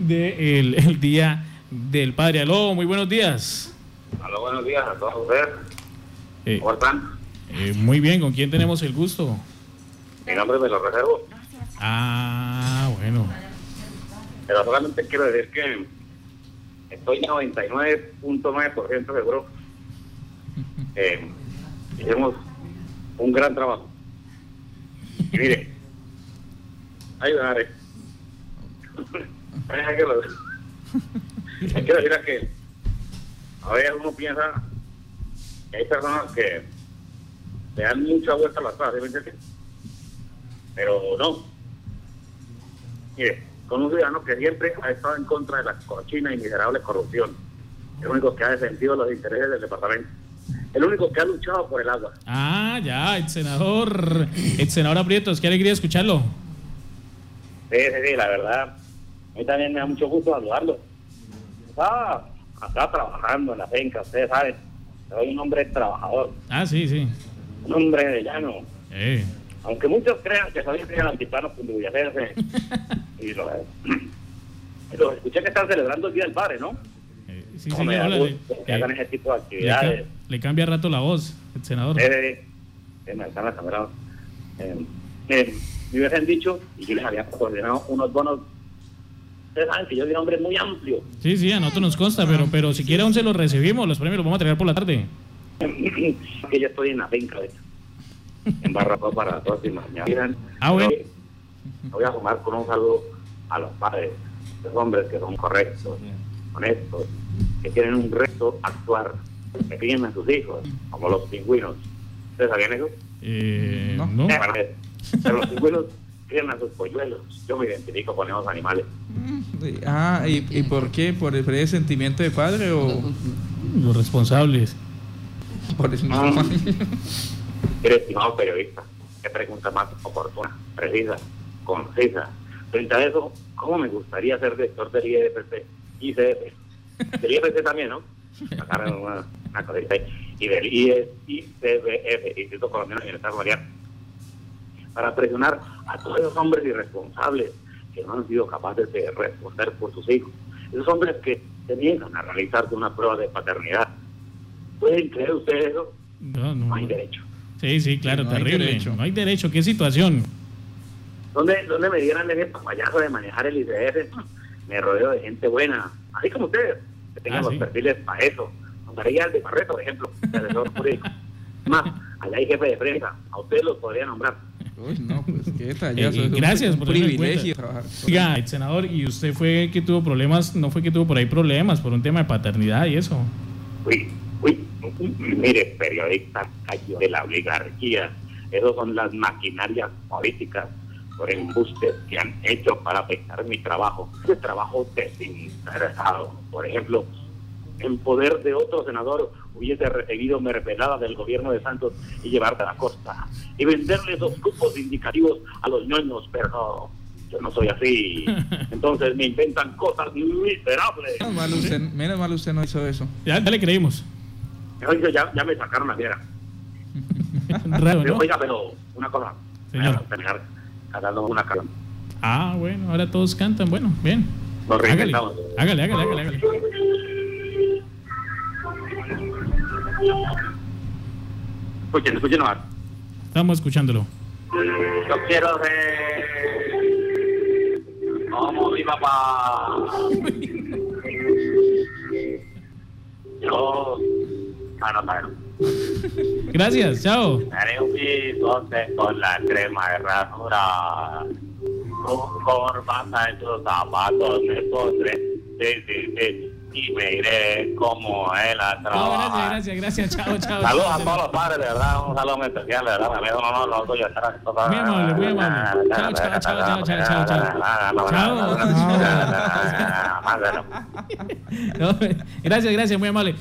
del el Día del Padre. Aló, muy buenos días. Aló, buenos días a todos ustedes. Eh, ¿Cómo están? eh, muy bien, ¿con quién tenemos el gusto? Mi nombre me lo reservo. Ah, bueno. Pero solamente quiero decir que estoy 99.9% seguro que hicimos un gran trabajo. Y mire, área. Hay que lo- hay que decir a que a veces uno piensa que hay personas que le dan mucha vuelta a las cosas, ¿sí? Pero no. Mire, con un ciudadano que siempre ha estado en contra de la cochina y miserable corrupción. El único que ha defendido los intereses del departamento. El único que ha luchado por el agua. Ah, ya, el senador, el senador Aprietos, qué alegría escucharlo. Sí, sí, sí, la verdad. A mí también me da mucho gusto saludarlo. Estaba acá trabajando en la finca, ustedes saben. Soy un hombre trabajador, Ah, sí, sí. un hombre de llano. Eh, Aunque muchos crean que soy el altiplano cundiboyacense. y lo, y lo escuché que están celebrando el Día del Padre, ¿no? eh, sí, da le, que eh, hagan ese tipo de le ca- actividades. le cambia rato la voz, el senador. Eh, eh, me están las cámaras. Eh, me hubiesen dicho, y yo les había coordinado unos bonos. Ustedes saben que yo soy un hombre muy amplio. Sí, sí, a nosotros nos consta, pero, pero si quiere aún se los recibimos, los premios los vamos a entregar por la tarde. que yo estoy en la finca, de hecho, en Barracó para las dos y mañana. Ah, bueno. Voy a sumar con un saludo a los padres, los hombres que son correctos, honestos, que tienen un reto actuar, que piden a sus hijos, como los pingüinos. ¿Ustedes sabían eso? Eh, No. no. Eh, Pero los pingüinos crían a sus polluelos. Yo me identifico con esos animales. Ah, ¿y, y por qué? ¿Por el, sentimiento de padre o Los responsables. por eso Ah. no? Estimado periodista, qué pregunta más oportuna, precisa, concisa. Frente a eso, ¿cómo me gustaría ser director del IFC? ICF. Del IFC también, ¿no? Sacaron una, una ahí. Y del ICBF, Instituto Colombiano de Bienestar Familiar. Para presionar a todos esos hombres irresponsables que no han sido capaces de responder por sus hijos. Esos hombres que se niegan a realizarse una prueba de paternidad. ¿Pueden creer ustedes eso? No, no. No hay derecho. Sí, sí, claro, No hay terrible. derecho. No hay derecho. ¿Qué situación? ¿Dónde, ¿Dónde me dieran ese papayazo de manejar el ICF? Me rodeo de gente buena, así como ustedes, que tengan Ah, los sí. perfiles para eso. María de Barreto, por ejemplo, asesor jurídico. Más, allá hay jefe de prensa, a ustedes los podría nombrar. Uy, no, pues qué Eh, eh, es un- gracias un por en privilegio trabajar. Oiga, el senador, ¿y usted fue que tuvo problemas? ¿No fue que tuvo por ahí problemas por un tema de paternidad y eso? Uy, uy, mire, periodista cayó de la oligarquía. Esos son las maquinarias políticas por embustes que han hecho para afectar mi trabajo. Ese trabajo desinteresado, por ejemplo, en poder de otro senador hubiese recibido mermelada del gobierno de Santos y llevarla a la costa y venderle esos cupos indicativos a los ñoños, pero no, yo no soy así. Entonces me inventan cosas miserables. Menos mal, usted, menos mal usted no hizo eso. Ya, ya le creímos. Oiga, ya, ya me sacaron la fiera. Raro, Pero, ¿no? Oiga, pero una cosa. Señor. Terminar cantando una canción. Ah, bueno, ahora todos cantan. Bueno, bien. Nos Hágale, reinventamos. hágale, hágale, hágale. hágale. Escuchen, escuchen nomás. Estamos escuchándolo. Yo quiero ser como mi papá. Yo, mano. Gracias, chao. Haré un bigote con la crema de ranura. Con corbata en sus zapatos me pondré. Sí, sí, sí. Y me iré como él a No, trabajar. gracias, gracias, gracias. Chao, chao. Saludos chao. a todos los padres, de verdad, un saludo especial, de verdad, amigo, no, no, no, tuyo, estar Muy amable, muy amable. Chao, chao, chao, chao, chao, chao, chao. No, gracias, gracias, muy amable.